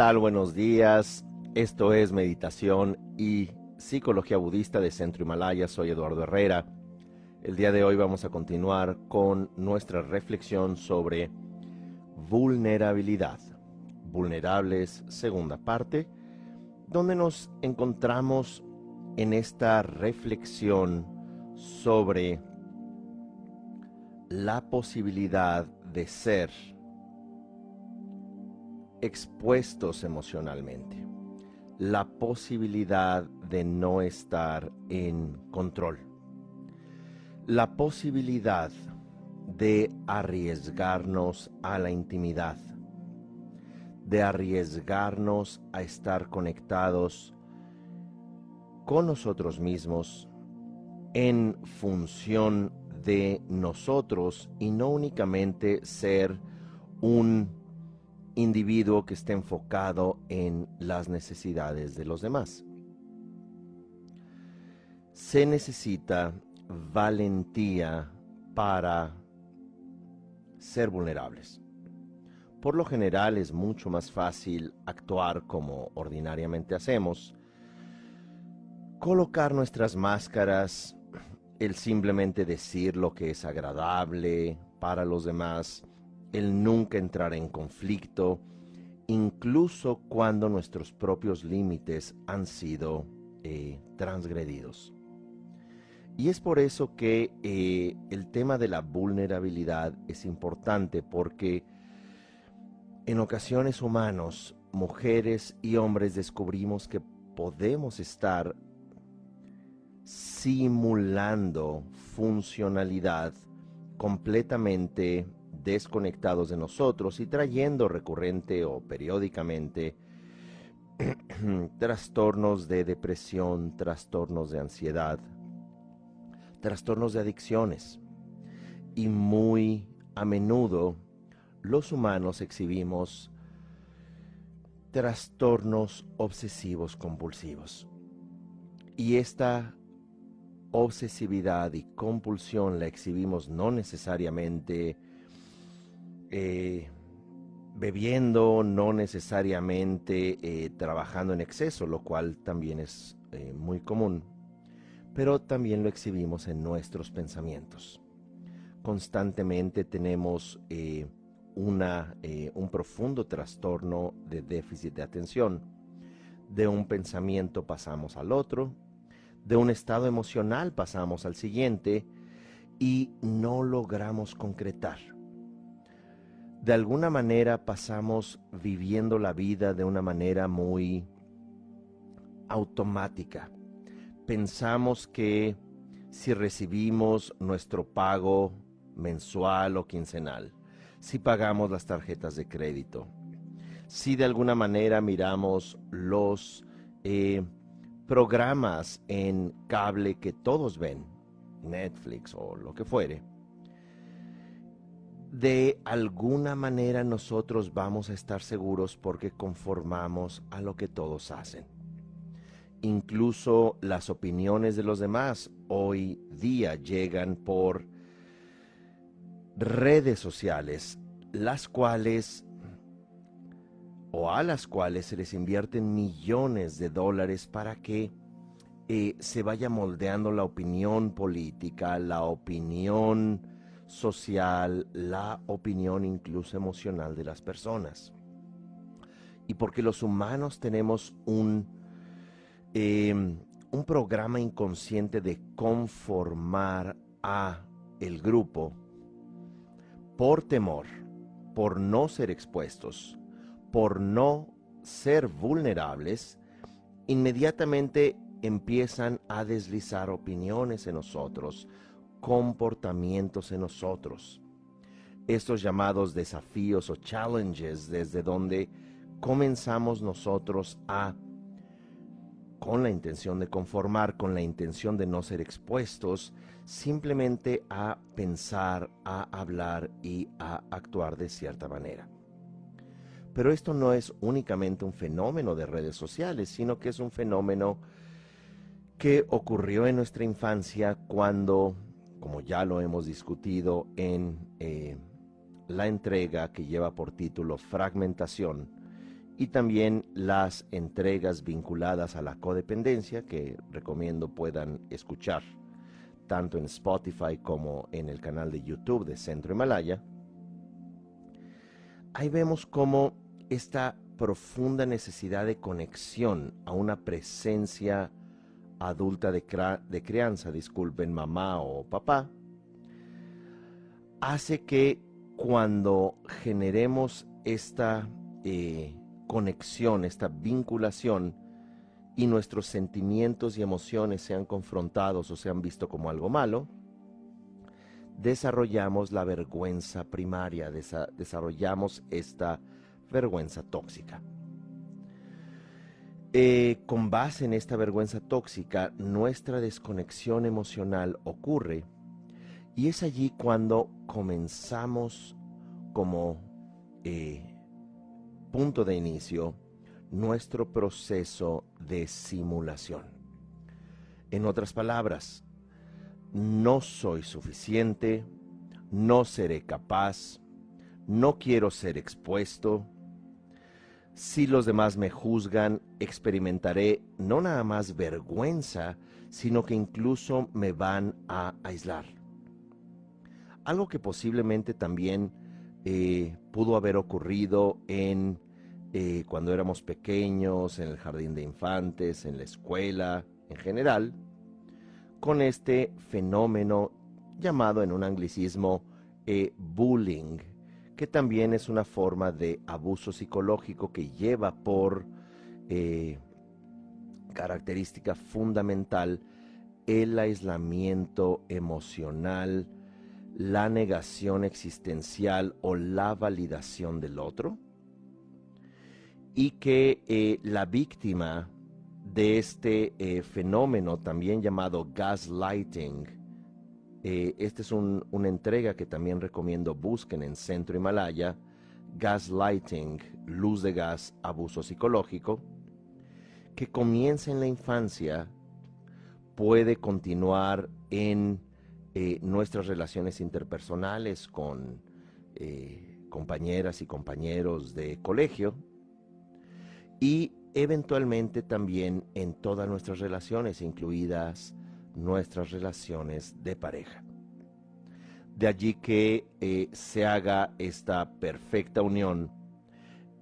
Buenos días. Esto es Meditación y Psicología Budista de Centro Himalaya. Soy Eduardo Herrera. El día de hoy vamos a continuar con nuestra reflexión sobre vulnerabilidad. Vulnerables, segunda parte, donde nos encontramos en esta reflexión sobre la posibilidad de ser expuestos emocionalmente, la posibilidad de no estar en control, la posibilidad de arriesgarnos a la intimidad, de arriesgarnos a estar conectados con nosotros mismos en función de nosotros y no únicamente ser un individuo que esté enfocado en las necesidades de los demás. Se necesita valentía para ser vulnerables. Por lo general es mucho más fácil actuar como ordinariamente hacemos, colocar nuestras máscaras, el simplemente decir lo que es agradable para los demás, el nunca entrar en conflicto, incluso cuando nuestros propios límites han sido eh, transgredidos. Y es por eso que eh, el tema de la vulnerabilidad es importante porque en ocasiones humanos, mujeres y hombres descubrimos que podemos estar simulando funcionalidad completamente desconectados de nosotros y trayendo recurrente o periódicamente trastornos de depresión, trastornos de ansiedad, trastornos de adicciones. Y muy a menudo los humanos exhibimos trastornos obsesivos compulsivos. Y esta obsesividad y compulsión la exhibimos no necesariamente eh, bebiendo, no necesariamente eh, trabajando en exceso, lo cual también es eh, muy común, pero también lo exhibimos en nuestros pensamientos. Constantemente tenemos una, un profundo trastorno de déficit de atención. De un pensamiento pasamos al otro, de un estado emocional pasamos al siguiente y no logramos concretar de alguna manera pasamos viviendo la vida de una manera muy automática. Pensamos que si recibimos nuestro pago mensual o quincenal, si pagamos las tarjetas de crédito, si de alguna manera miramos los eh, programas en cable que todos ven, Netflix o lo que fuere, de alguna manera nosotros vamos a estar seguros porque conformamos a lo que todos hacen. Incluso las opiniones de los demás hoy día llegan por redes sociales, las cuales o a las cuales se les invierten millones de dólares para que eh, se vaya moldeando la opinión política, la opinión social, la opinión incluso emocional de las personas. Y porque los humanos tenemos un, em, un programa inconsciente de conformar a el grupo por temor, por no ser expuestos, por no ser vulnerables, inmediatamente empiezan a deslizar opiniones en nosotros, comportamientos en nosotros. Estos llamados desafíos o challenges desde donde comenzamos nosotros a, con la intención de conformar, con la intención de no ser expuestos, simplemente a pensar, a hablar y a actuar de cierta manera. Pero esto no es únicamente un fenómeno de redes sociales, sino que es un fenómeno que ocurrió en nuestra infancia cuando como ya lo hemos discutido en eh, la entrega que lleva por título Fragmentación, y también las entregas vinculadas a la codependencia que recomiendo puedan escuchar tanto en Spotify como en el canal de YouTube de Centro Himalaya. Ahí vemos cómo esta profunda necesidad de conexión a una presencia adulta de, crianza, disculpen, mamá o papá, hace que cuando generemos esta eh, conexión, esta vinculación, y nuestros sentimientos y emociones sean confrontados o sean vistos como algo malo, desarrollamos la vergüenza primaria, desarrollamos esta vergüenza tóxica. Eh, con base en esta vergüenza tóxica, nuestra desconexión emocional ocurre y es allí cuando comenzamos como eh, punto de inicio nuestro proceso de simulación. En otras palabras, no soy suficiente, no seré capaz, no quiero ser expuesto, si los demás me juzgan, experimentaré no nada más vergüenza, sino que incluso me van a aislar. Algo que posiblemente también eh, pudo haber ocurrido en eh, cuando éramos pequeños, en el jardín de infantes, en la escuela, en general, con este fenómeno llamado en un anglicismo eh, bullying, que también es una forma de abuso psicológico que lleva por eh, característica fundamental el aislamiento emocional, la negación existencial o la validación del otro, y que eh, la víctima de este eh, fenómeno, también llamado gaslighting, eh, esta es una entrega que también recomiendo busquen en Centro Himalaya, Gaslighting, Luz de Gas, Abuso Psicológico, que comienza en la infancia, puede continuar en eh, nuestras relaciones interpersonales con eh, compañeras y compañeros de colegio y eventualmente también en todas nuestras relaciones, incluidas nuestras relaciones de pareja. De allí que eh, se haga esta perfecta unión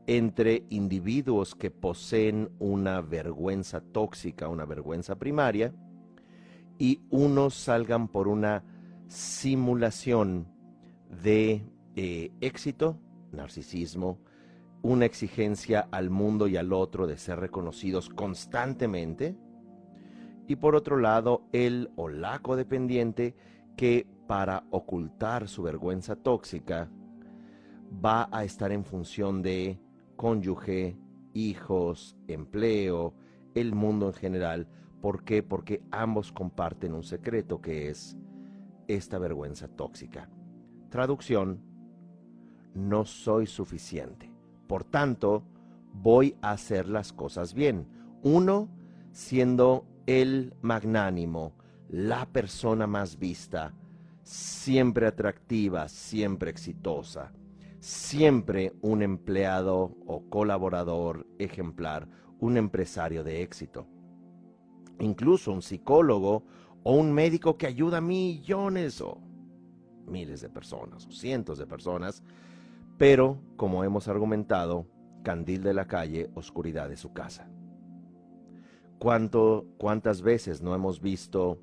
entre individuos que poseen una vergüenza tóxica, una vergüenza primaria, y unos salgan por una simulación de eh, éxito, narcisismo, una exigencia al mundo y al otro de ser reconocidos constantemente, y por otro lado el o la codependiente que para ocultar su vergüenza tóxica va a estar en función de cónyuge, hijos, empleo, el mundo en general. ¿Por qué? Porque ambos comparten un secreto que es esta vergüenza tóxica. Traducción, no soy suficiente. Por tanto, voy a hacer las cosas bien. Uno, siendo el magnánimo, la persona más vista, siempre atractiva, siempre exitosa, siempre un empleado o colaborador ejemplar, un empresario de éxito. Incluso un psicólogo o un médico que ayuda a millones o miles de personas o cientos de personas, pero, como hemos argumentado, candil de la calle, oscuridad de su casa. ¿Cuánto, ¿Cuántas veces no hemos visto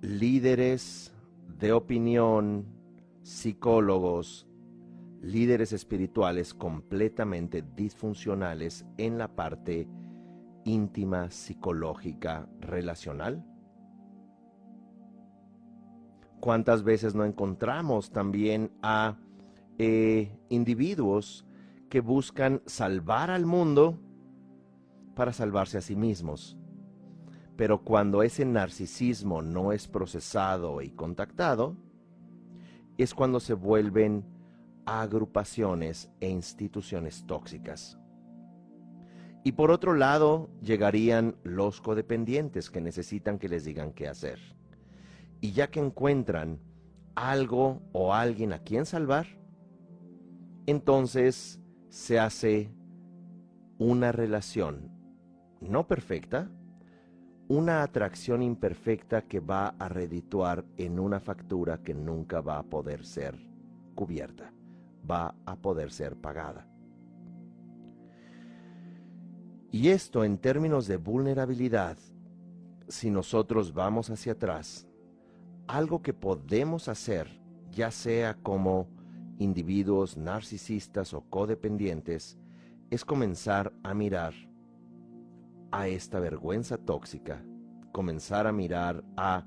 líderes de opinión, psicólogos, líderes espirituales completamente disfuncionales en la parte íntima, psicológica, relacional? ¿Cuántas veces no encontramos también a eh, individuos que buscan salvar al mundo para salvarse a sí mismos. Pero cuando ese narcisismo no es procesado y contactado, es cuando se vuelven agrupaciones e instituciones tóxicas. Y por otro lado, llegarían los codependientes que necesitan que les digan qué hacer. Y ya que encuentran algo o alguien a quien salvar, entonces se hace una relación no perfecta, una atracción imperfecta que va a redituar en una factura que nunca va a poder ser cubierta, va a poder ser pagada. Y esto en términos de vulnerabilidad, si nosotros vamos hacia atrás, algo que podemos hacer, ya sea como individuos narcisistas o codependientes, es comenzar a mirar a esta vergüenza tóxica, comenzar a mirar a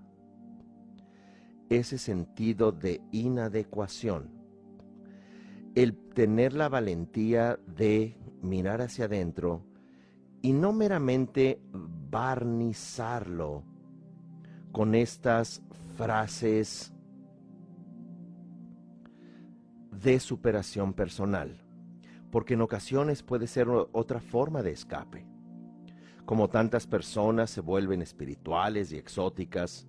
ese sentido de inadecuación, el tener la valentía de mirar hacia adentro y no meramente barnizarlo con estas frases de superación personal, porque en ocasiones puede ser otra forma de escape. Como tantas personas se vuelven espirituales y exóticas,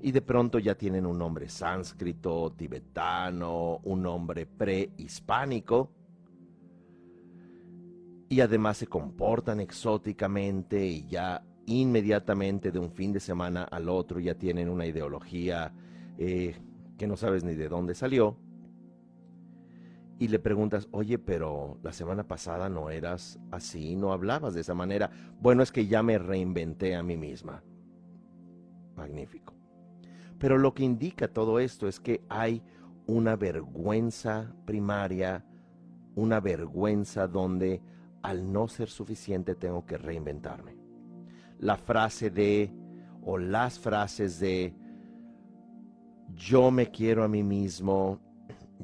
y de pronto ya tienen un nombre sánscrito, tibetano, un nombre prehispánico, y además se comportan exóticamente y ya inmediatamente de un fin de semana al otro ya tienen una ideología eh, que no sabes ni de dónde salió. Y le preguntas, oye, pero la semana pasada no eras así, no hablabas de esa manera. Bueno, es que ya me reinventé a mí misma. Magnífico. Pero lo que indica todo esto es que hay una vergüenza primaria, una vergüenza donde al no ser suficiente tengo que reinventarme. La frase de, o las frases de, yo me quiero a mí mismo,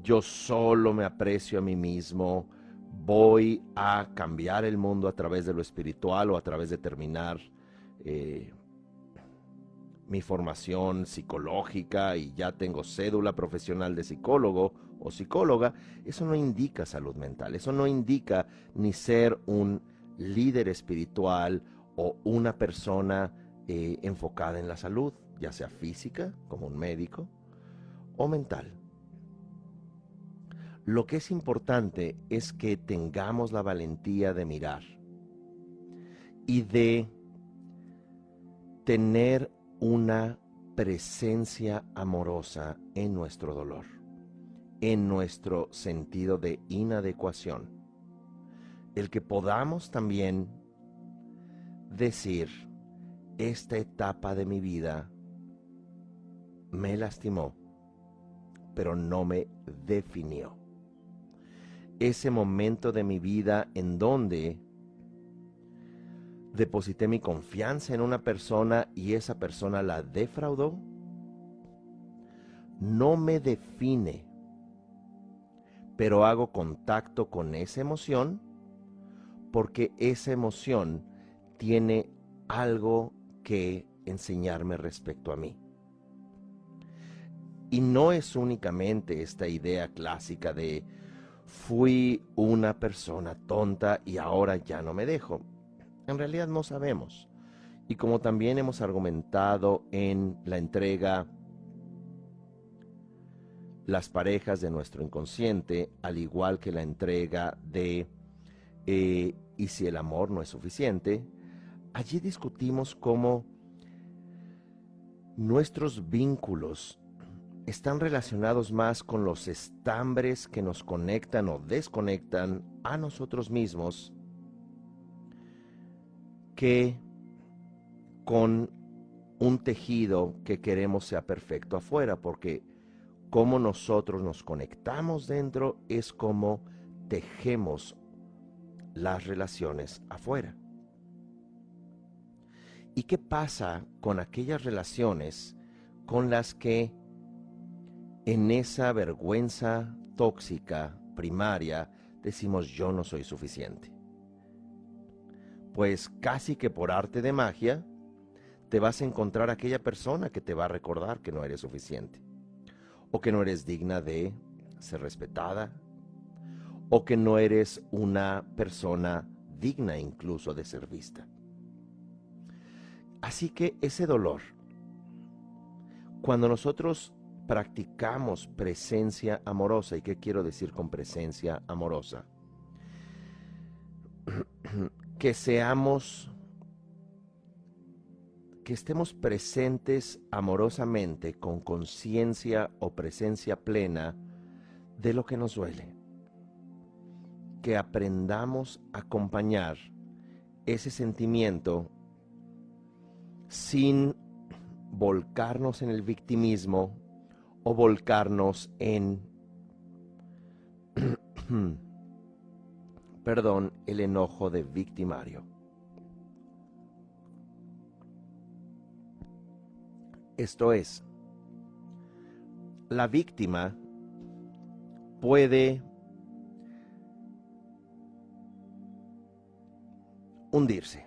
yo solo me aprecio a mí mismo, voy a cambiar el mundo a través de lo espiritual o a través de terminar eh, mi formación psicológica y ya tengo cédula profesional de psicólogo o psicóloga, eso no indica salud mental, eso no indica ni ser un líder espiritual o una persona eh, enfocada en la salud, ya sea física, como un médico, o mental. Lo que es importante es que tengamos la valentía de mirar y de tener una presencia amorosa en nuestro dolor, en nuestro sentido de inadecuación. El que podamos también decir, esta etapa de mi vida me lastimó, pero no me definió. Ese momento de mi vida en donde deposité mi confianza en una persona y esa persona la defraudó, no me define, pero hago contacto con esa emoción porque esa emoción tiene algo que enseñarme respecto a mí. Y no es únicamente esta idea clásica de fui una persona tonta y ahora ya no me dejo. En realidad no sabemos. Y como también hemos argumentado en la entrega Las parejas de nuestro inconsciente, al igual que la entrega de eh, Y si el amor no es suficiente, allí discutimos cómo nuestros vínculos están relacionados más con los estambres que nos conectan o desconectan a nosotros mismos que con un tejido que queremos sea perfecto afuera, porque como nosotros nos conectamos dentro es como tejemos las relaciones afuera. ¿Y qué pasa con aquellas relaciones con las que en esa vergüenza tóxica primaria decimos yo no soy suficiente? pues casi que por arte de magia te vas a encontrar aquella persona que te va a recordar que no eres suficiente, o que no eres digna de ser respetada, o que no eres una persona digna incluso de ser vista. Así que ese dolor, cuando nosotros practicamos presencia amorosa. ¿Y qué quiero decir con presencia amorosa? que seamos, que estemos presentes amorosamente con conciencia o presencia plena de lo que nos duele. Que aprendamos a acompañar ese sentimiento sin volcarnos en el victimismo o volcarnos en, perdón, el enojo de victimario. Esto es, la víctima puede hundirse.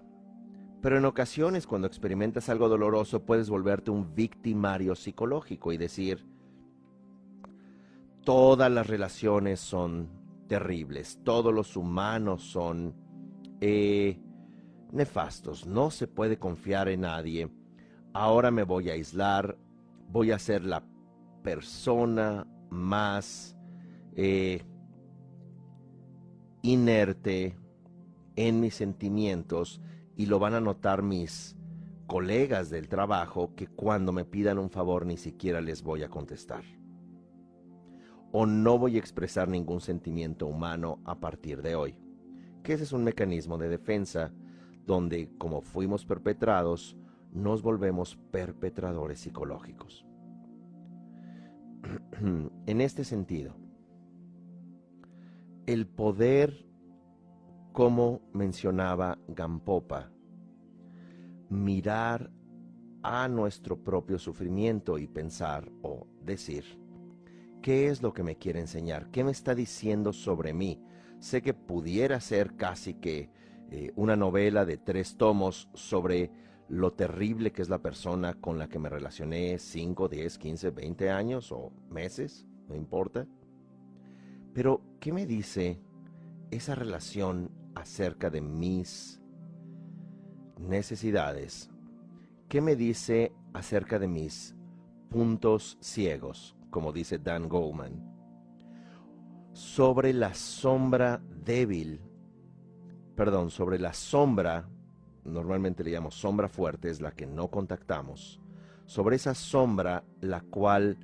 Pero en ocasiones cuando experimentas algo doloroso puedes volverte un victimario psicológico y decir, todas las relaciones son terribles, todos los humanos son eh, nefastos, no se puede confiar en nadie, ahora me voy a aislar, voy a ser la persona más eh, inerte en mis sentimientos y lo van a notar mis colegas del trabajo que cuando me pidan un favor ni siquiera les voy a contestar. O no voy a expresar ningún sentimiento humano a partir de hoy. Que ese es un mecanismo de defensa donde, como fuimos perpetrados, nos volvemos perpetradores psicológicos. en este sentido, el poder como mencionaba Gampopa, mirar a nuestro propio sufrimiento y pensar o decir, ¿qué es lo que me quiere enseñar? ¿Qué me está diciendo sobre mí? Sé que pudiera ser casi que eh, una novela de tres tomos sobre lo terrible que es la persona con la que me relacioné 5, 10, 15, 20 años o meses, no importa. Pero, ¿qué me dice esa relación acerca de mis necesidades? ¿Qué me dice acerca de mis puntos ciegos, como dice Dan Goldman? Sobre la sombra débil, perdón, sobre la sombra, normalmente le llamo sombra fuerte, es la que no contactamos, sobre esa sombra la cual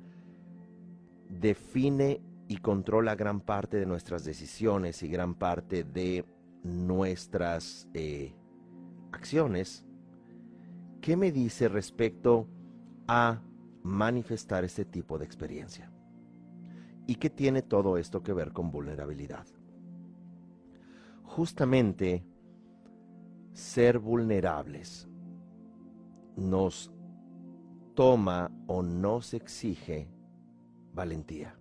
define y controla gran parte de nuestras decisiones y gran parte de nuestras eh, acciones, ¿qué me dice respecto a manifestar este tipo de experiencia? ¿Y qué tiene todo esto que ver con vulnerabilidad? Justamente ser vulnerables nos toma o nos exige valentía.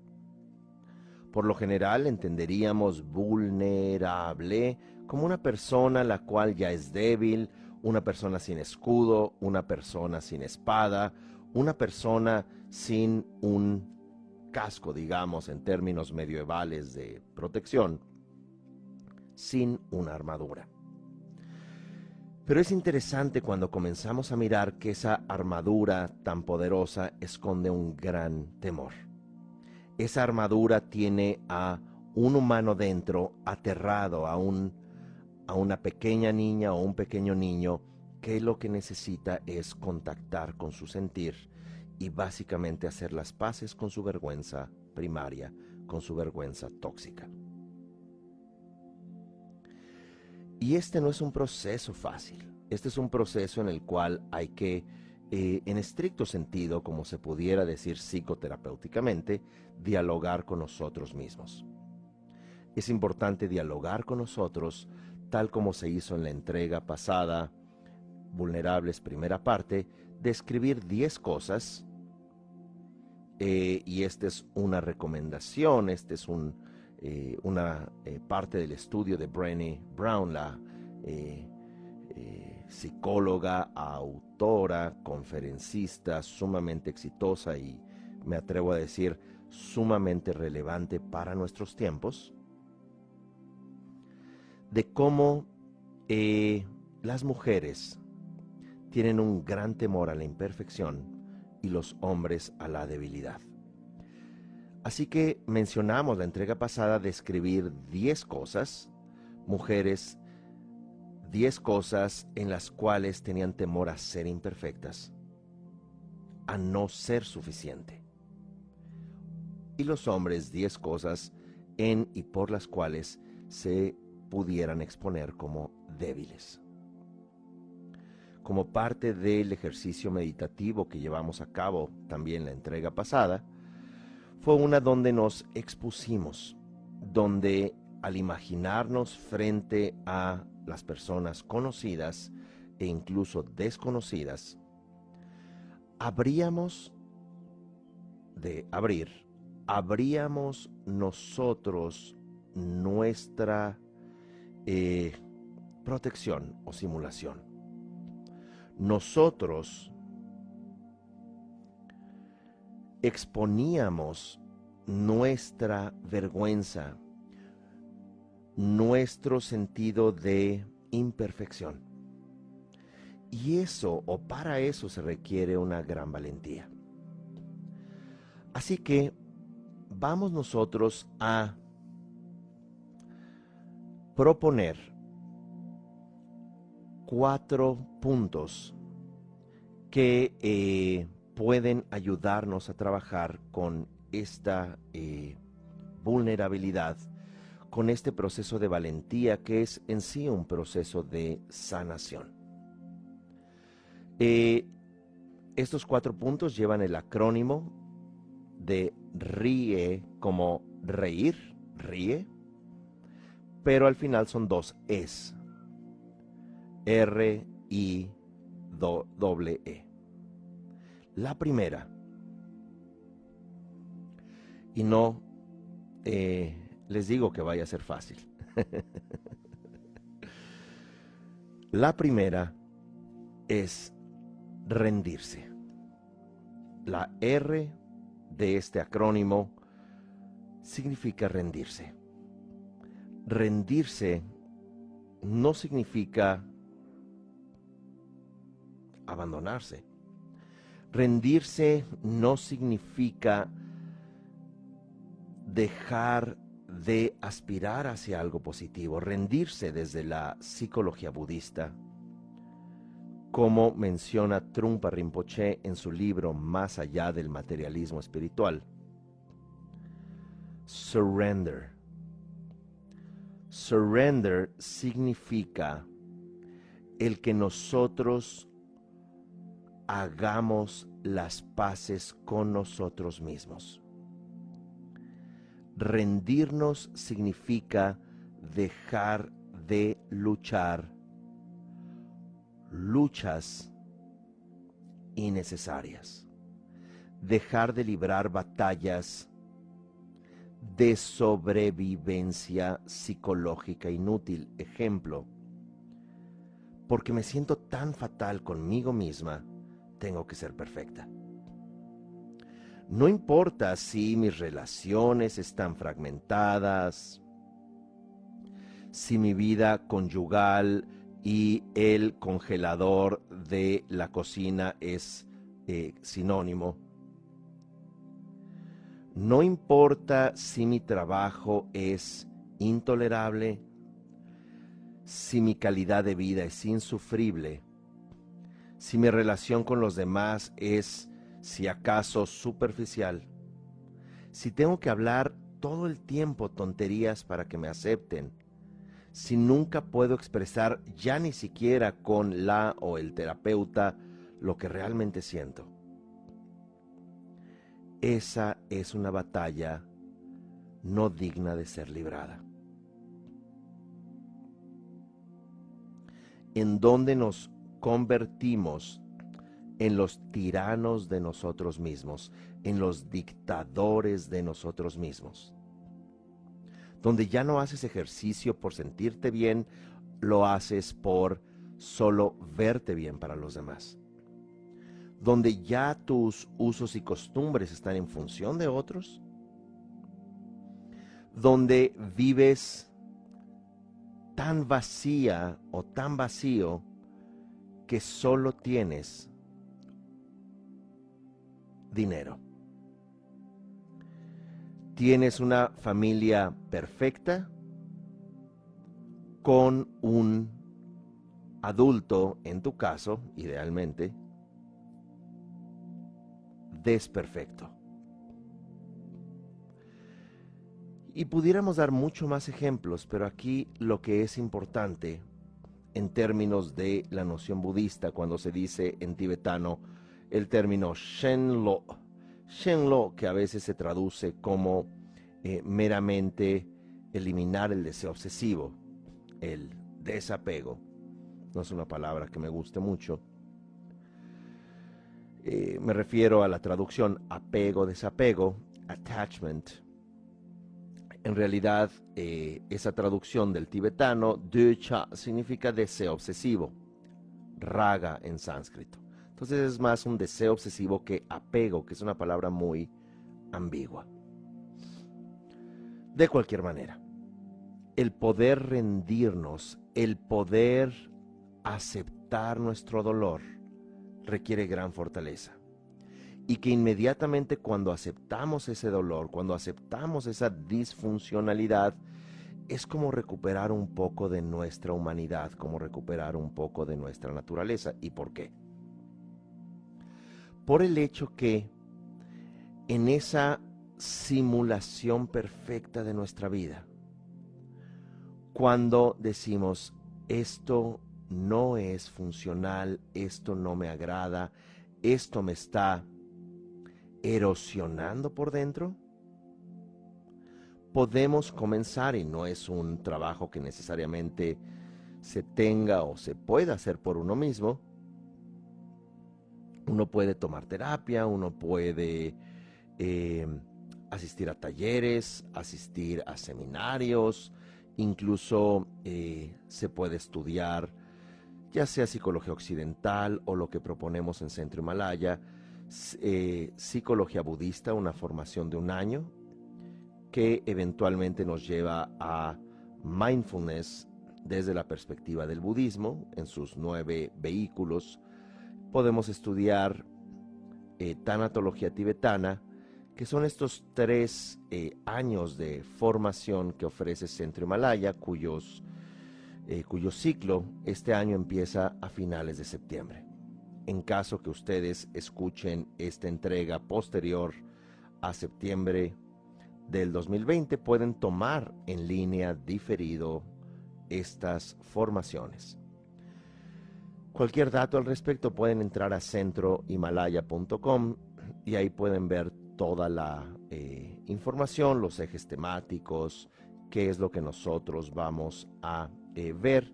Por lo general entenderíamos vulnerable como una persona la cual ya es débil, una persona sin escudo, una persona sin espada, una persona sin un casco, digamos, en términos medievales de protección, sin una armadura. Pero es interesante cuando comenzamos a mirar que esa armadura tan poderosa esconde un gran temor esa armadura tiene a un humano dentro aterrado, a, un, a una pequeña niña o un pequeño niño que lo que necesita es contactar con su sentir y básicamente hacer las paces con su vergüenza primaria, con su vergüenza tóxica. Y este no es un proceso fácil, este es un proceso en el cual hay que eh, en estricto sentido, como se pudiera decir psicoterapéuticamente, dialogar con nosotros mismos. Es importante dialogar con nosotros, tal como se hizo en la entrega pasada, Vulnerables, primera parte, describir 10 cosas, eh, y esta es una recomendación, esta es eh, una parte del estudio de Brené Brown, la psicóloga, autora, conferencista, sumamente exitosa y me atrevo a decir sumamente relevante para nuestros tiempos, de cómo eh, las mujeres tienen un gran temor a la imperfección y los hombres a la debilidad. Así que mencionamos la entrega pasada de escribir 10 cosas, mujeres, 10 cosas en las cuales tenían temor a ser imperfectas, a no ser suficiente. Y los hombres 10 cosas en y por las cuales se pudieran exponer como débiles. Como parte del ejercicio meditativo que llevamos a cabo también la entrega pasada, fue una donde nos expusimos, donde al imaginarnos frente a las personas conocidas e incluso desconocidas, habríamos de abrir, habríamos nosotros nuestra eh, protección o simulación. Nosotros exponíamos nuestra vergüenza, nuestro sentido de imperfección. Y eso, o para eso se requiere una gran valentía. Así que vamos nosotros a proponer cuatro puntos que eh, pueden ayudarnos a trabajar con esta eh, vulnerabilidad, con este proceso de valentía que es en sí un proceso de sanación. Eh, estos cuatro puntos llevan el acrónimo de RIE como reír, ríe, pero al final son dos es. R, I, W, E. La primera, y no eh, les digo que vaya a ser fácil. La primera es rendirse. La R de este acrónimo significa rendirse. Rendirse no significa abandonarse. Rendirse no significa dejar de aspirar hacia algo positivo, rendirse desde la psicología budista, como menciona Trumpa Rinpoche en su libro Más allá del materialismo espiritual. Surrender. Surrender significa el que nosotros hagamos las paces con nosotros mismos. Rendirnos significa dejar de luchar luchas innecesarias, dejar de librar batallas de sobrevivencia psicológica inútil. Ejemplo, porque me siento tan fatal conmigo misma tengo que ser perfecta. No importa si mis relaciones están fragmentadas, si mi vida conyugal y el congelador de la cocina es eh, sinónimo. No importa si mi trabajo es intolerable, si mi calidad de vida es insufrible, si mi relación con los demás es, si acaso, superficial, si tengo que hablar todo el tiempo tonterías para que me acepten, si nunca puedo expresar ya ni siquiera con la o el terapeuta lo que realmente siento. Esa es una batalla no digna de ser librada. En donde nos convertimos en los tiranos de nosotros mismos, en los dictadores de nosotros mismos. Donde ya no haces ejercicio por sentirte bien, lo haces por solo verte bien para los demás. Donde ya tus usos y costumbres están en función de otros. Donde vives tan vacía o tan vacío que solo tienes dinero. tienes una familia perfecta con un adulto, en tu caso, idealmente, desperfecto. Y pudiéramos dar mucho más ejemplos, pero aquí lo que es importante en términos de la noción budista, cuando se dice en tibetano el término Shenlo, Shenlo que a veces se traduce como eh, meramente eliminar el deseo obsesivo, el desapego. No es una palabra que me guste mucho. Eh, me refiero a la traducción apego, desapego, attachment. En realidad, eh, esa traducción del tibetano, ducha, significa deseo obsesivo, raga en sánscrito. Entonces es más un deseo obsesivo que apego, que es una palabra muy ambigua. De cualquier manera, el poder rendirnos, el poder aceptar nuestro dolor, requiere gran fortaleza. Y que inmediatamente cuando aceptamos ese dolor, cuando aceptamos esa disfuncionalidad, es como recuperar un poco de nuestra humanidad, como recuperar un poco de nuestra naturaleza. ¿Y por qué? por el hecho que en esa simulación perfecta de nuestra vida, cuando decimos, esto no es funcional, esto no me agrada, esto me está erosionando por dentro, podemos comenzar, y no es un trabajo que necesariamente se tenga o se pueda hacer por uno mismo, uno puede tomar terapia, uno puede eh, asistir a talleres, asistir a seminarios, incluso eh, se puede estudiar ya sea psicología occidental o lo que proponemos en Centro Himalaya, eh, psicología budista, una formación de un año que eventualmente nos lleva a mindfulness desde la perspectiva del budismo en sus nueve vehículos podemos estudiar eh, tanatología tibetana, que son estos tres eh, años de formación que ofrece Centro Himalaya, cuyo ciclo este año empieza a finales de septiembre. En caso que ustedes escuchen esta entrega posterior a septiembre del 2020, pueden tomar en línea diferido estas formaciones. Cualquier dato al respecto pueden entrar a centrohimalaya.com y ahí pueden ver toda la eh, información, los ejes temáticos, qué es lo que nosotros vamos a eh, ver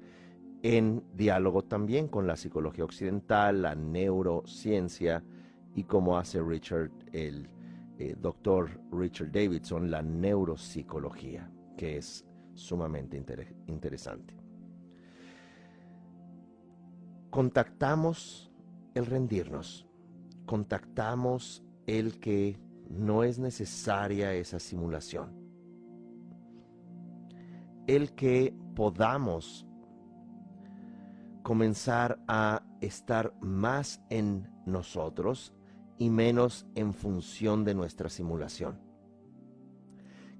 en diálogo también con la psicología occidental, la neurociencia y como hace Richard, el eh, doctor Richard Davidson, la neuropsicología, que es sumamente interesante. Contactamos el rendirnos, contactamos el que no es necesaria esa simulación, el que podamos comenzar a estar más en nosotros y menos en función de nuestra simulación.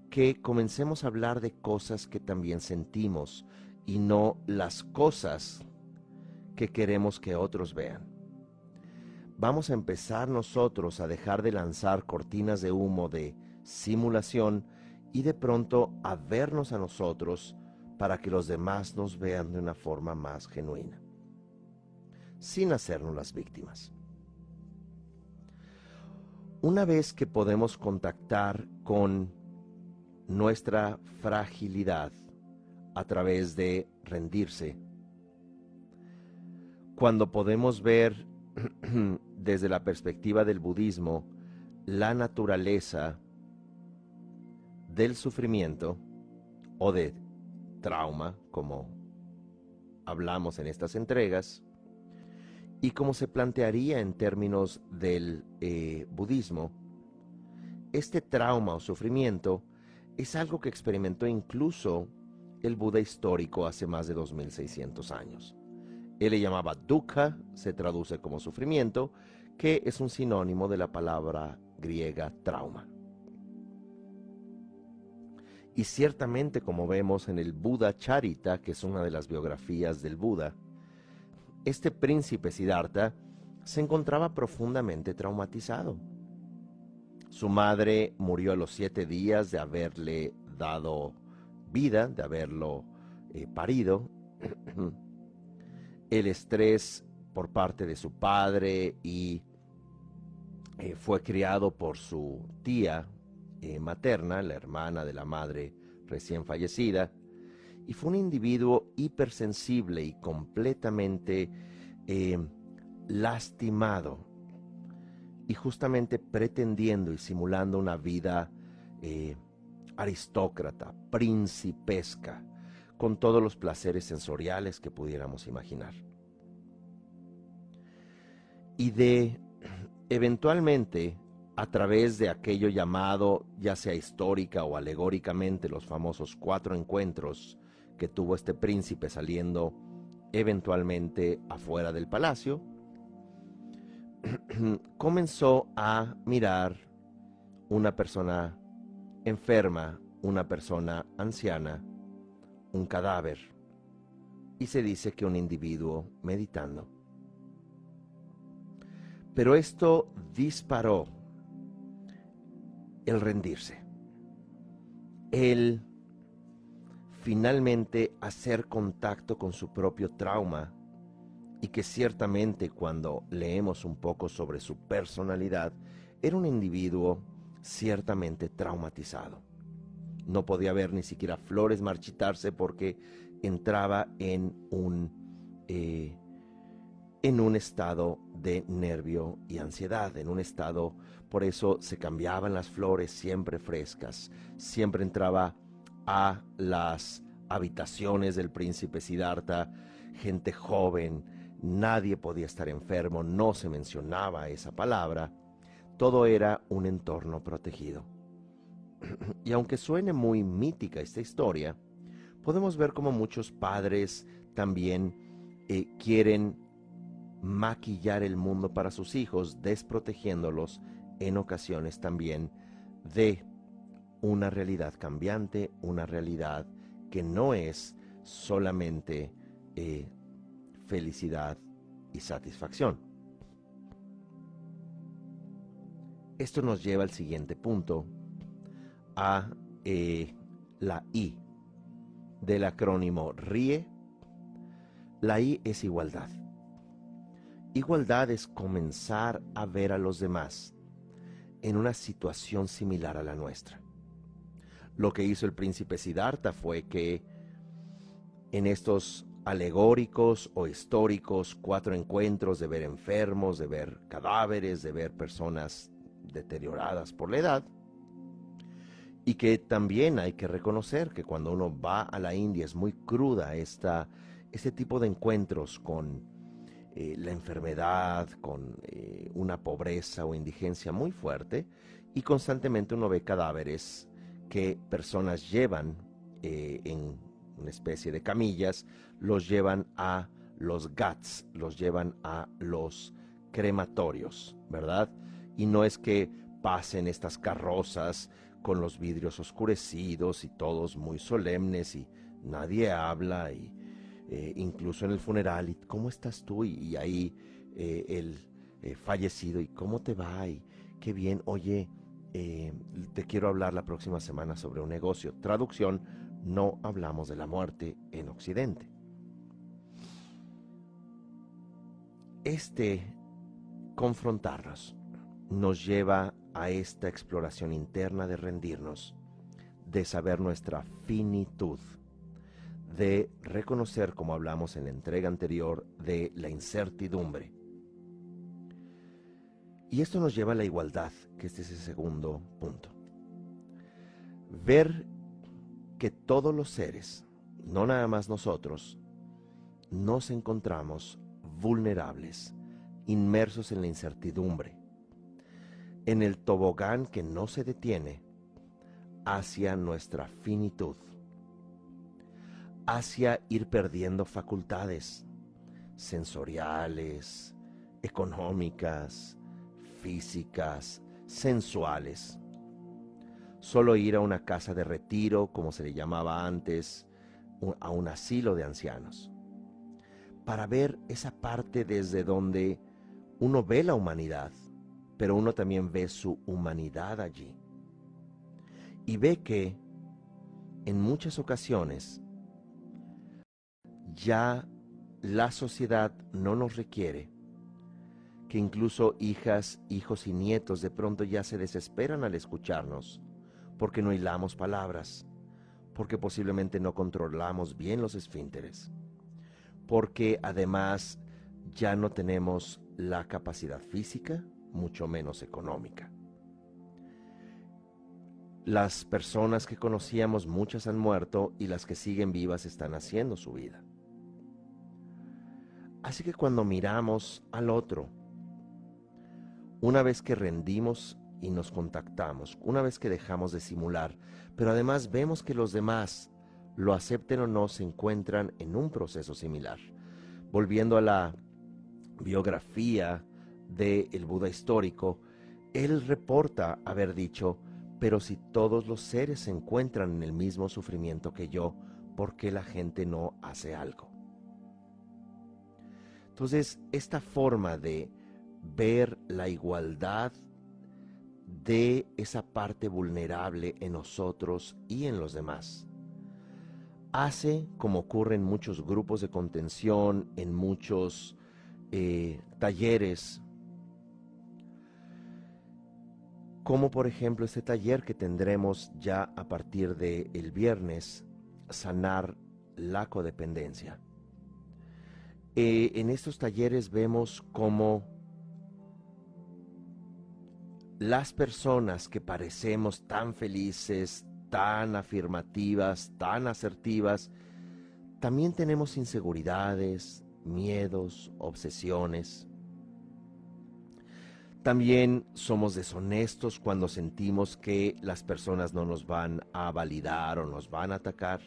Que comencemos a hablar de cosas que también sentimos y no las cosas que queremos que otros vean. Vamos a empezar nosotros a dejar de lanzar cortinas de humo de simulación y de pronto a vernos a nosotros para que los demás nos vean de una forma más genuina, sin hacernos las víctimas. Una vez que podemos contactar con nuestra fragilidad a través de rendirse, cuando podemos ver desde la perspectiva del budismo la naturaleza del sufrimiento o de trauma, como hablamos en estas entregas, y como se plantearía en términos del eh, budismo, este trauma o sufrimiento es algo que experimentó incluso el Buda histórico hace más de 2600 años. Él le llamaba dukkha, se traduce como sufrimiento, que es un sinónimo de la palabra griega trauma. Y ciertamente, como vemos en el Buda Charita, que es una de las biografías del Buda, este príncipe Siddhartha se encontraba profundamente traumatizado. Su madre murió a los siete días de haberle dado vida, de haberlo eh, parido. El estrés por parte de su padre y eh, fue criado por su tía eh, materna, la hermana de la madre recién fallecida, y fue un individuo hipersensible y completamente lastimado y justamente pretendiendo y simulando una vida eh, aristócrata, principesca, con todos los placeres sensoriales que pudiéramos imaginar. Y de eventualmente, a través de aquello llamado, ya sea histórica o alegóricamente, los famosos cuatro encuentros que tuvo este príncipe saliendo eventualmente afuera del palacio, comenzó a mirar una persona enferma, una persona anciana, un cadáver, y se dice que un individuo meditando. Pero esto disparó el rendirse, el finalmente hacer contacto con su propio trauma y que ciertamente cuando leemos un poco sobre su personalidad, era un individuo ciertamente traumatizado. No podía ver ni siquiera flores marchitarse porque entraba en un, eh, en un estado de nervio y ansiedad, en un estado, por eso se cambiaban las flores siempre frescas, siempre entraba a las habitaciones del príncipe Siddhartha gente joven, nadie podía estar enfermo, no se mencionaba esa palabra, todo era un entorno protegido. Y aunque suene muy mítica esta historia, podemos ver como muchos padres también eh, quieren maquillar el mundo para sus hijos, desprotegiéndolos en ocasiones también de una realidad cambiante, una realidad que no es solamente eh, felicidad y satisfacción. Esto nos lleva al siguiente punto, a eh, la I del acrónimo RIE. La I es igualdad. Igualdad es comenzar a ver a los demás en una situación similar a la nuestra. Lo que hizo el príncipe Siddhartha fue que en estos alegóricos o históricos, cuatro encuentros de ver enfermos, de ver cadáveres, de ver personas deterioradas por la edad. Y que también hay que reconocer que cuando uno va a la India es muy cruda esta, este tipo de encuentros con eh, la enfermedad, con eh, una pobreza o indigencia muy fuerte, y constantemente uno ve cadáveres que personas llevan eh, en una especie de camillas, los llevan a los GATS, los llevan a los crematorios, ¿verdad? Y no es que pasen estas carrozas con los vidrios oscurecidos y todos muy solemnes y nadie habla y eh, incluso en el funeral, ¿y cómo estás tú? Y, ahí eh, el eh, fallecido, ¿y cómo te va? Y qué bien, oye, te quiero hablar la próxima semana sobre un negocio. Traducción, no hablamos de la muerte en Occidente. Este confrontarnos nos lleva a esta exploración interna de rendirnos, de saber nuestra finitud, de reconocer, como hablamos en la entrega anterior, de la incertidumbre. Y esto nos lleva a la igualdad, que este es el segundo punto. Ver que todos los seres, no nada más nosotros, nos encontramos vulnerables, inmersos en la incertidumbre, en el tobogán que no se detiene hacia nuestra finitud, hacia ir perdiendo facultades sensoriales, económicas, físicas, sensuales solo ir a una casa de retiro, como se le llamaba antes, a un asilo de ancianos, para ver esa parte desde donde uno ve la humanidad, pero uno también ve su humanidad allí. Y ve que en muchas ocasiones ya la sociedad no nos requiere, que incluso hijas, hijos y nietos de pronto ya se desesperan al escucharnos, porque no hilamos palabras, porque posiblemente no controlamos bien los esfínteres, porque además ya no tenemos la capacidad física, mucho menos económica. Las personas que conocíamos, muchas han muerto y las que siguen vivas están haciendo su vida. Así que cuando miramos al otro, una vez que rendimos y nos contactamos, una vez que dejamos de simular, pero además vemos que los demás, lo acepten o no, se encuentran en un proceso similar. Volviendo a la biografía del el Buda histórico, él reporta haber dicho, pero si todos los seres se encuentran en el mismo sufrimiento que yo, ¿por qué la gente no hace algo? Entonces, esta forma de ver la igualdad de esa parte vulnerable en nosotros y en los demás, hace, como ocurre en muchos grupos de contención, en muchos eh, talleres, como por ejemplo este taller que tendremos ya a partir del el viernes, sanar la codependencia. Eh, en estos talleres vemos cómo las personas que parecemos tan felices, tan afirmativas, tan asertivas, también tenemos inseguridades, miedos, obsesiones. También somos deshonestos cuando sentimos que las personas no nos van a validar o nos van a atacar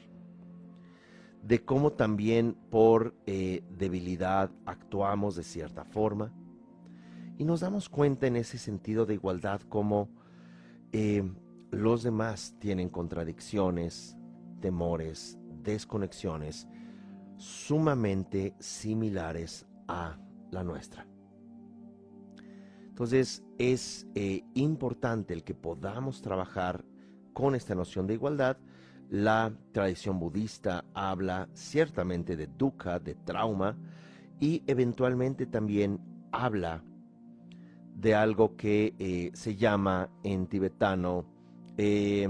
de cómo también por eh, debilidad actuamos de cierta forma. Y nos damos cuenta en ese sentido de igualdad cómo eh, los demás tienen contradicciones, temores, desconexiones sumamente similares a la nuestra. Entonces es eh, importante el que podamos trabajar con esta noción de igualdad la tradición budista habla ciertamente de dukkha, de trauma, y eventualmente también habla de algo que eh, se llama en tibetano eh,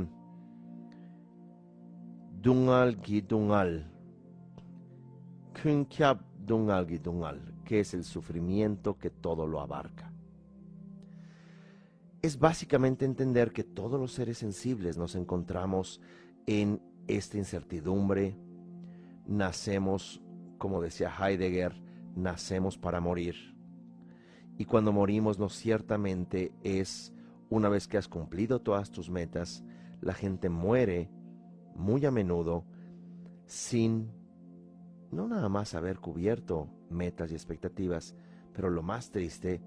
Dungal Gidungal, Kunkyab Dungal Gidungal, que es el sufrimiento que todo lo abarca. Es básicamente entender que todos los seres sensibles nos encontramos en esta incertidumbre, nacemos, como decía Heidegger, nacemos para morir. Y cuando morimos no ciertamente es una vez que has cumplido todas tus metas, la gente muere muy a menudo sin no nada más haber cubierto metas y expectativas, pero lo más triste,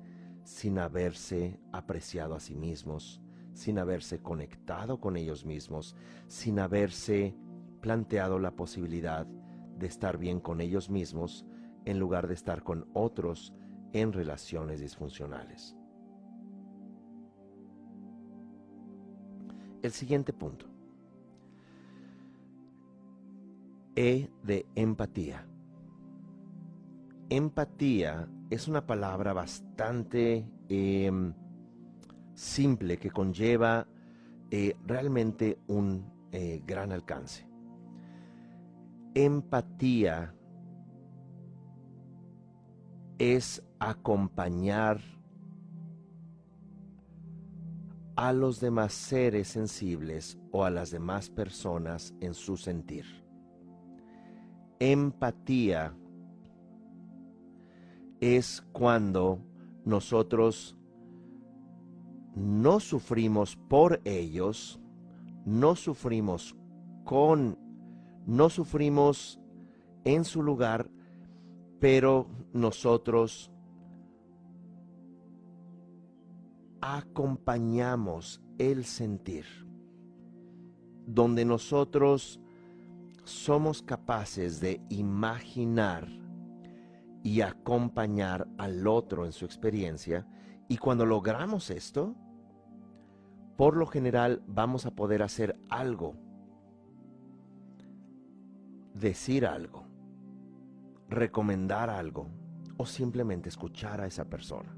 sin haberse apreciado a sí mismos, sin haberse conectado con ellos mismos, sin haberse planteado la posibilidad de estar bien con ellos mismos en lugar de estar con otros en relaciones disfuncionales. El siguiente punto. E de empatía. Empatía es una palabra bastante em, simple que conlleva eh, realmente un eh, gran alcance. Empatía es acompañar a los demás seres sensibles o a las demás personas en su sentir. Empatía es cuando nosotros no sufrimos por ellos, no sufrimos con, no sufrimos en su lugar, pero nosotros acompañamos el sentir. donde nosotros somos capaces de imaginar y acompañar al otro en su experiencia. Y cuando logramos esto, por lo general vamos a poder hacer algo, decir algo, recomendar algo o simplemente escuchar a esa persona.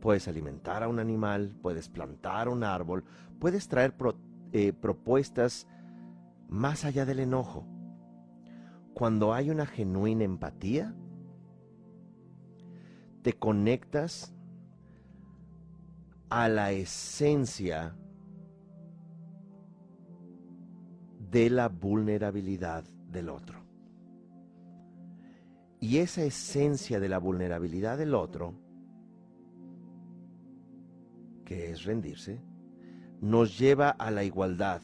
Puedes alimentar a un animal, puedes plantar un árbol, puedes traer eh, propuestas más allá del enojo. Cuando hay una genuina empatía, te conectas a la esencia de la vulnerabilidad del otro. Y esa esencia de la vulnerabilidad del otro, que es rendirse, nos lleva a la igualdad.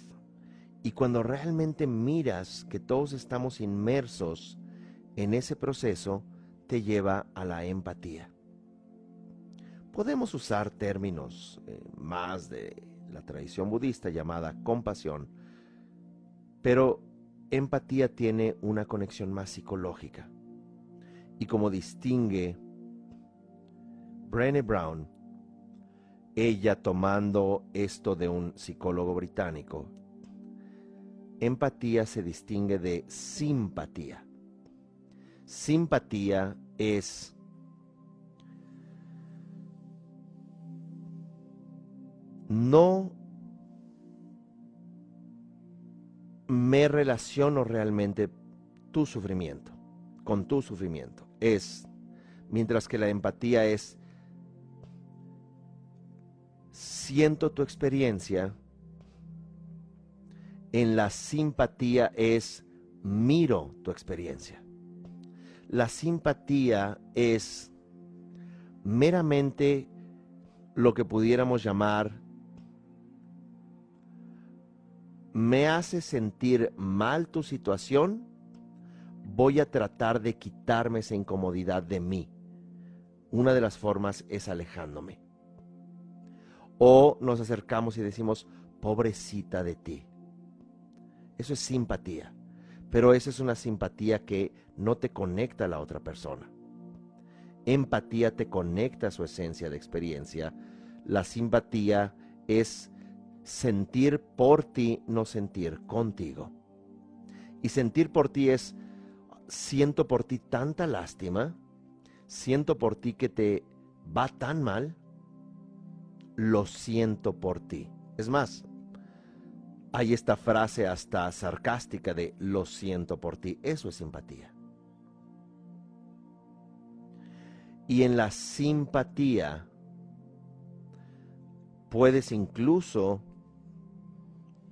Y cuando realmente miras que todos estamos inmersos en ese proceso, te lleva a la empatía. Podemos usar términos eh, más de la tradición budista llamada compasión, pero empatía tiene una conexión más psicológica. Y como distingue Brené Brown, ella tomando esto de un psicólogo británico, empatía se distingue de simpatía. Simpatía es no me relaciono realmente tu sufrimiento, con tu sufrimiento. Es, mientras que la empatía es, siento tu experiencia, en la simpatía es, miro tu experiencia. La simpatía es meramente lo que pudiéramos llamar me hace sentir mal tu situación, voy a tratar de quitarme esa incomodidad de mí. Una de las formas es alejándome. O nos acercamos y decimos, pobrecita de ti. Eso es simpatía. Pero esa es una simpatía que no te conecta a la otra persona. Empatía te conecta a su esencia de experiencia. La simpatía es sentir por ti, no sentir contigo. Y sentir por ti es, siento por ti tanta lástima, siento por ti que te va tan mal, lo siento por ti. Es más, hay esta frase hasta sarcástica de lo siento por ti. Eso es simpatía. Y en la simpatía puedes incluso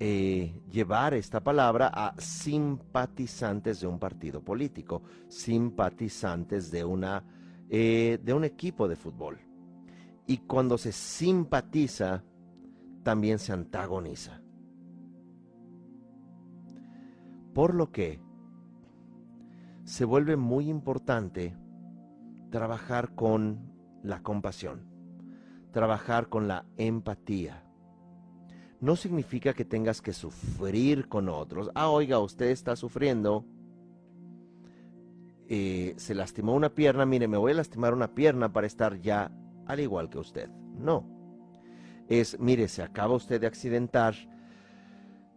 eh, llevar esta palabra a simpatizantes de un partido político, simpatizantes de, una, eh, de un equipo de fútbol. Y cuando se simpatiza, también se antagoniza. Por lo que se vuelve muy importante trabajar con la compasión, trabajar con la empatía no significa que tengas que sufrir con otros. Ah, oiga, usted está sufriendo, eh, se lastimó una pierna, mire, me voy a lastimar una pierna para estar ya al igual que usted. No. Es, mire, se acaba usted de accidentar,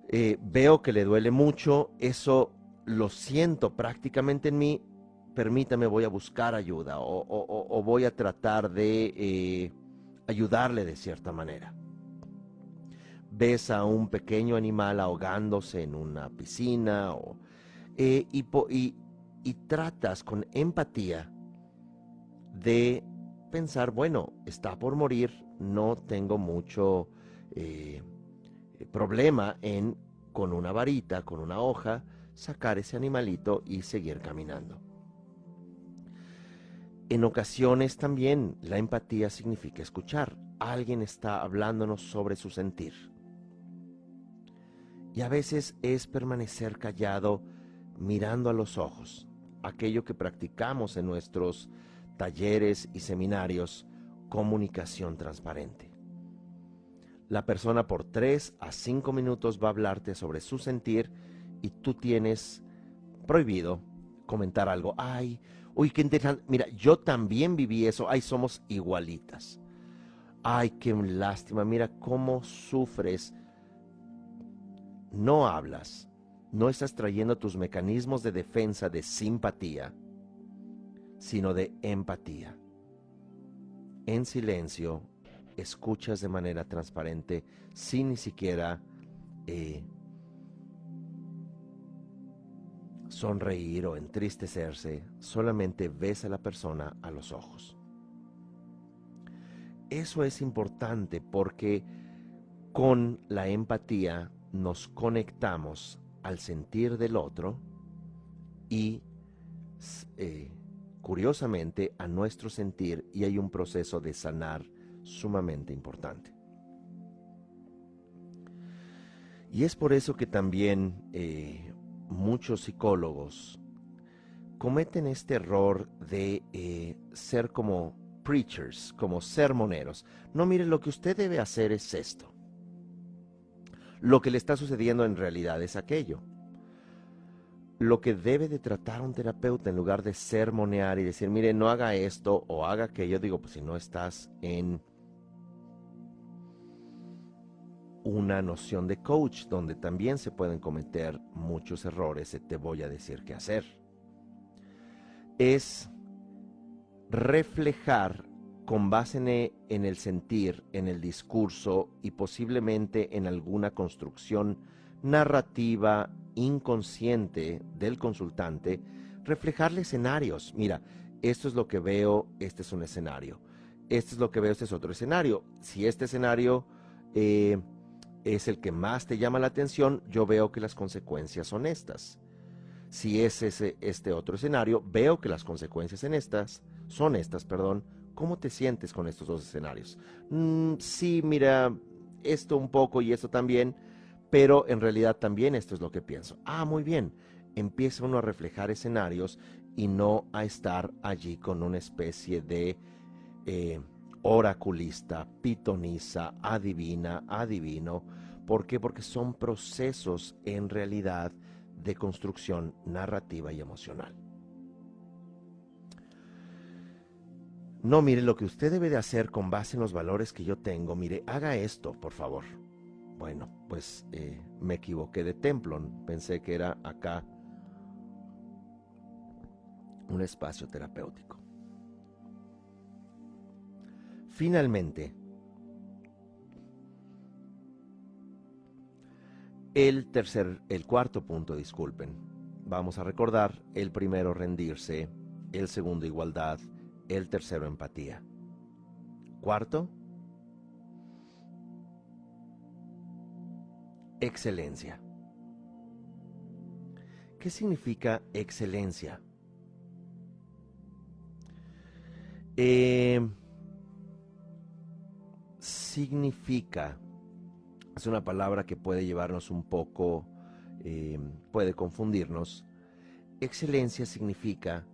eh, veo que le duele mucho, eso lo siento prácticamente en mí, permítame, voy a buscar ayuda o, voy a tratar de eh, ayudarle de cierta manera ves a un pequeño animal ahogándose en una piscina eh, y, tratas con empatía de pensar, bueno, está por morir, no tengo mucho eh, problema en con una varita, con una hoja, sacar ese animalito y seguir caminando. En ocasiones también la empatía significa escuchar. Alguien está hablándonos sobre su sentir y a veces es permanecer callado mirando a los ojos, aquello que practicamos en nuestros talleres y seminarios, comunicación transparente. La persona por tres a cinco minutos va a hablarte sobre su sentir y tú tienes prohibido comentar algo. Ay, uy, qué interesante. Mira, yo también viví eso. Ay, somos igualitas. Ay, qué lástima. Mira cómo sufres. No hablas. No estás trayendo tus mecanismos de defensa de simpatía, sino de empatía. En silencio, escuchas de manera transparente, sin ni siquiera eh, sonreír o entristecerse, solamente ves a la persona a los ojos. Eso es importante porque con la empatía nos conectamos al sentir del otro y eh, curiosamente a nuestro sentir y hay un proceso de sanar sumamente importante. Y es por eso que también eh, muchos psicólogos cometen este error de eh, ser como preachers, como sermoneros. No, mire, lo que usted debe hacer es esto. Lo que le está sucediendo en realidad es aquello. Lo que debe de tratar un terapeuta en lugar de sermonear y decir, mire, no haga esto o haga aquello, digo, pues si no estás en una noción de coach donde también se pueden cometer muchos errores, te voy a decir qué hacer. Es reflejar con base e, en el sentir, en el discurso y posiblemente en alguna construcción narrativa inconsciente del consultante, reflejarle escenarios. Mira, esto es lo que veo, este es un escenario. Esto es lo que veo, este es otro escenario. Si este escenario eh, es el que más te llama la atención, yo veo que las consecuencias son estas. Si es ese, este otro escenario, veo que las consecuencias en estas son estas, perdón. ¿Cómo te sientes con estos dos escenarios? Mm, sí, mira, esto un poco y esto también, pero en realidad también esto es lo que pienso. Ah, muy bien. Empieza uno a reflejar escenarios y no a estar allí con una especie de eh, oraculista, pitoniza, adivina, adivino. ¿Por qué? Porque son procesos en realidad de construcción narrativa y emocional. No, mire, lo que usted debe de hacer con base en los valores que yo tengo, mire, haga esto, por favor. Bueno, pues eh, me equivoqué de templo, pensé que era acá un espacio terapéutico. Finalmente, el tercer, el cuarto punto, disculpen. Vamos a recordar el primero rendirse, el segundo igualdad, el tercero empatía. Cuarto, excelencia. ¿Qué significa excelencia? Eh, significa, es una palabra que puede llevarnos un poco, eh, puede confundirnos. Excelencia significa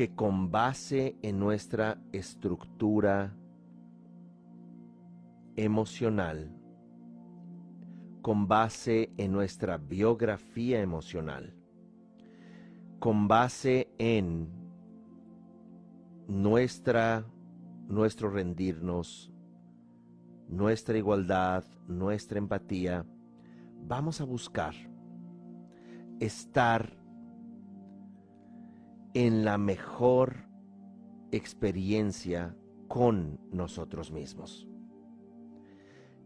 que con base en nuestra estructura emocional, con base en nuestra biografía emocional, con base en nuestra nuestro rendirnos, nuestra igualdad, nuestra empatía, vamos a buscar estar en la mejor experiencia con nosotros mismos.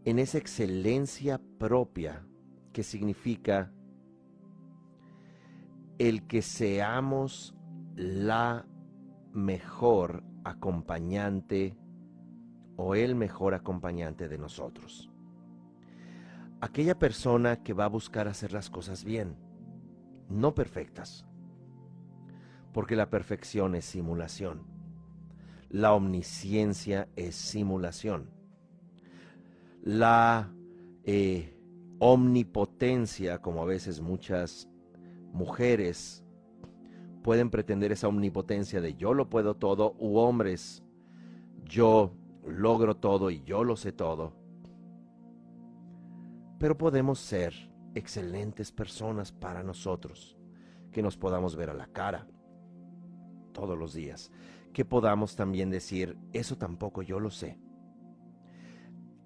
En esa excelencia propia que significa el que seamos la mejor acompañante o el mejor acompañante de nosotros. Aquella persona que va a buscar hacer las cosas bien, no perfectas, porque la perfección es simulación. La omnisciencia es simulación. La eh, omnipotencia, como a veces muchas mujeres pueden pretender esa omnipotencia de yo lo puedo todo, u hombres, yo logro todo y yo lo sé todo. Pero podemos ser excelentes personas para nosotros, que nos podamos ver a la cara todos los días, que podamos también decir, eso tampoco yo lo sé.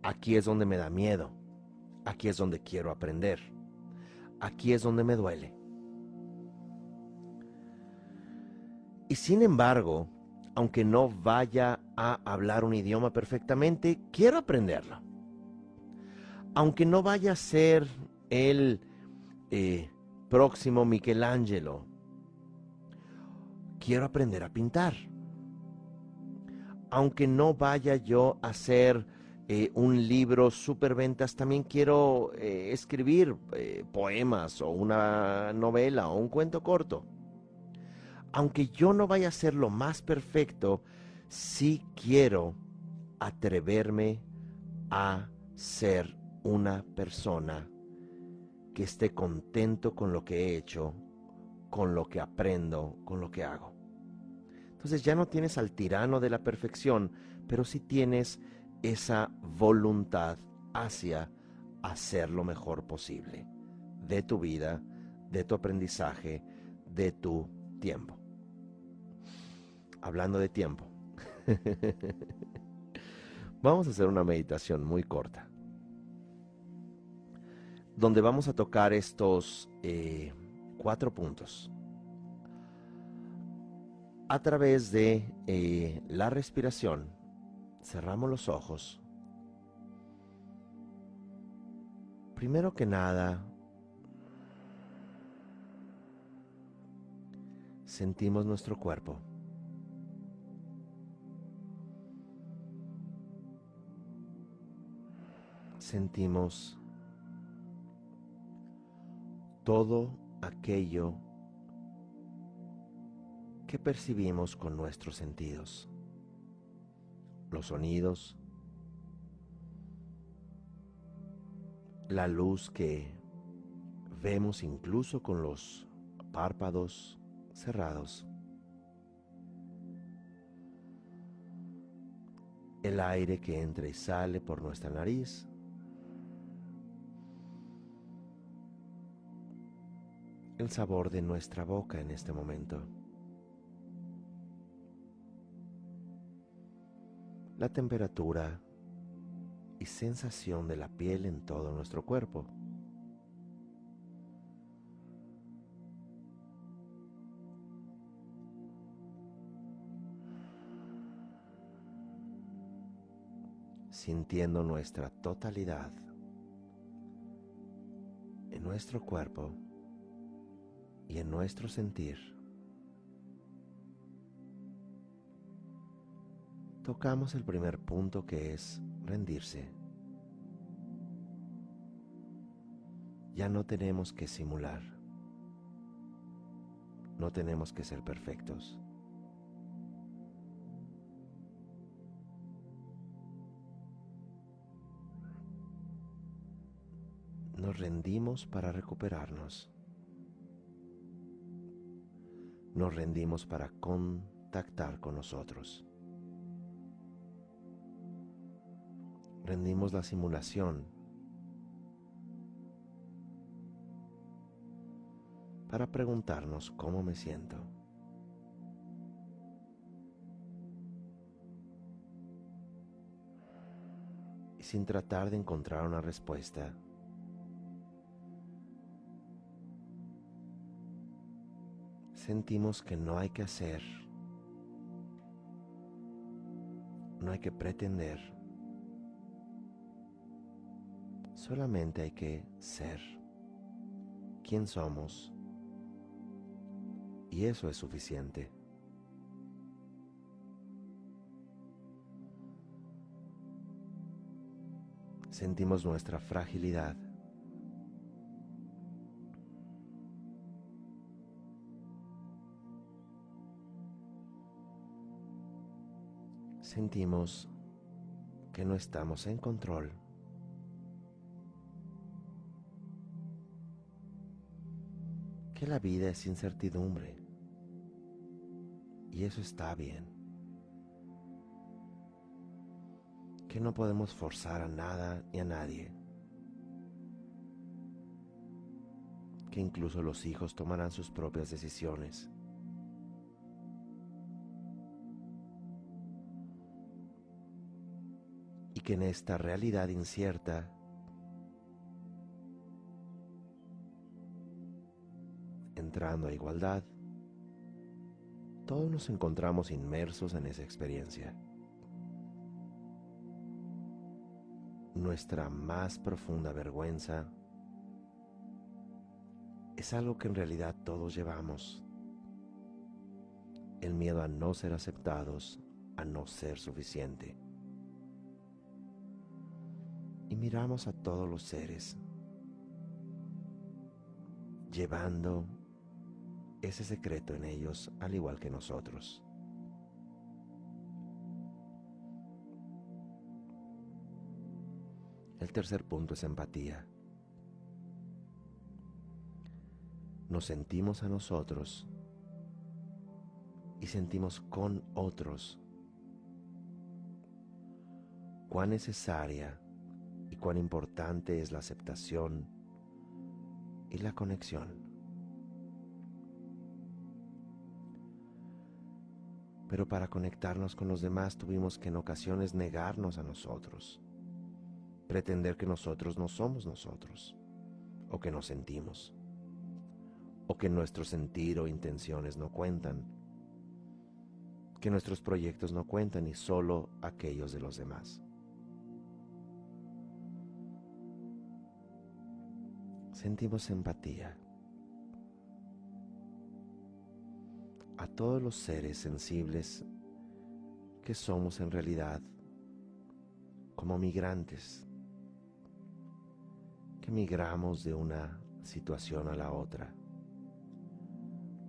Aquí es donde me da miedo, aquí es donde quiero aprender, aquí es donde me duele. Y sin embargo, aunque no vaya a hablar un idioma perfectamente, quiero aprenderlo. Aunque no vaya a ser el eh, próximo Michelangelo, quiero aprender a pintar. Aunque no vaya yo a hacer eh, un libro superventas, también quiero eh, escribir poemas o una novela o un cuento corto aunque yo no vaya a ser lo más perfecto, sí quiero atreverme a ser una persona que esté contento con lo que he hecho, con lo que aprendo, con lo que hago. Entonces ya no tienes al tirano de la perfección, pero sí tienes esa voluntad hacia hacer lo mejor posible de tu vida, de tu aprendizaje, de tu tiempo hablando de tiempo, vamos a hacer una meditación muy corta, donde vamos a tocar estos eh, cuatro puntos a través de eh, la respiración. Cerramos los ojos. Primero que nada, sentimos nuestro cuerpo. sentimos todo aquello que percibimos con nuestros sentidos, los sonidos, la luz que vemos incluso con los párpados cerrados, el aire que entra y sale por nuestra nariz, el sabor de nuestra boca en este momento. La temperatura y sensación de la piel en todo nuestro cuerpo. sintiendo nuestra totalidad en nuestro cuerpo y en nuestro sentir. Tocamos el primer punto que es rendirse. Ya no tenemos que simular. No tenemos que ser perfectos. Nos rendimos para recuperarnos. Nos rendimos para contactar con nosotros. Rendimos la simulación para preguntarnos cómo me siento. Y sin tratar de encontrar una respuesta, sentimos que no hay que hacer, no hay que pretender, solamente hay que ser quien somos y eso es suficiente. Sentimos nuestra fragilidad sentimos que no estamos en control. Que la vida es incertidumbre. Y eso está bien. que no podemos forzar a nada ni a nadie, que incluso los hijos tomarán sus propias decisiones. Que en esta realidad incierta entrando a igualdad, todos nos encontramos inmersos en esa experiencia. Nuestra más profunda vergüenza es algo que en realidad todos llevamos. El miedo a no ser aceptados, a no ser suficiente. Y miramos a todos los seres llevando ese secreto en ellos al igual que nosotros. El tercer punto es empatía. Nos sentimos a nosotros y sentimos con otros cuán necesaria cuán importante es la aceptación y la conexión. Pero para conectarnos con los demás tuvimos que en ocasiones negarnos a nosotros, pretender que nosotros no somos nosotros, o que no sentimos, o que nuestro sentir o intenciones no cuentan, que nuestros proyectos no cuentan y solo aquellos de los demás. Sentimos empatía a todos los seres sensibles que somos en realidad como migrantes, que migramos de una situación a la otra,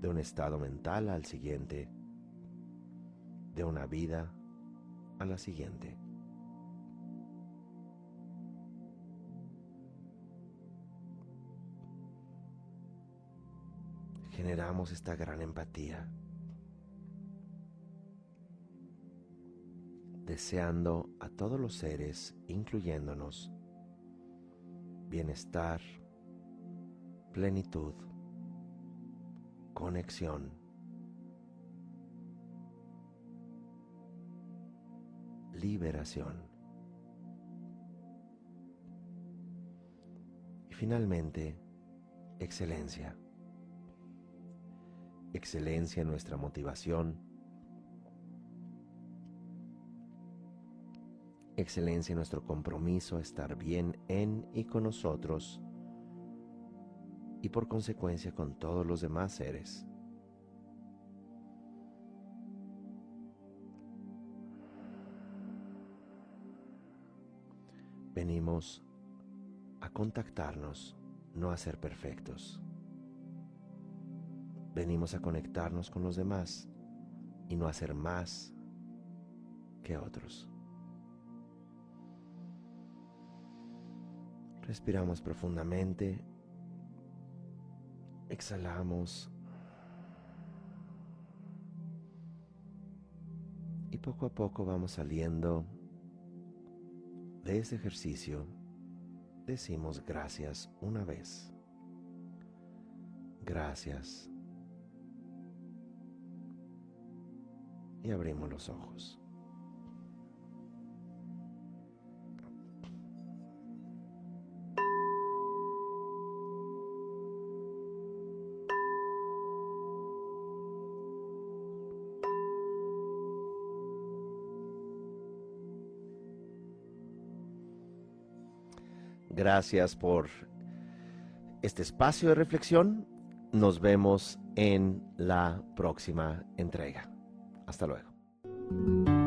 de un estado mental al siguiente, de una vida a la siguiente. Generamos esta gran empatía deseando a todos los seres, incluyéndonos, bienestar, plenitud, conexión, liberación. Y finalmente, excelencia. Excelencia en nuestra motivación, excelencia nuestro compromiso a estar bien en y con nosotros y por consecuencia con todos los demás seres. Venimos a contactarnos, no a ser perfectos. Venimos a conectarnos con los demás y no a ser más que otros. Respiramos profundamente. Exhalamos. Y poco a poco vamos saliendo de ese ejercicio. Decimos gracias una vez. Gracias. Y abrimos los ojos. Gracias por este espacio de reflexión. Nos vemos en la próxima entrega. Hasta luego.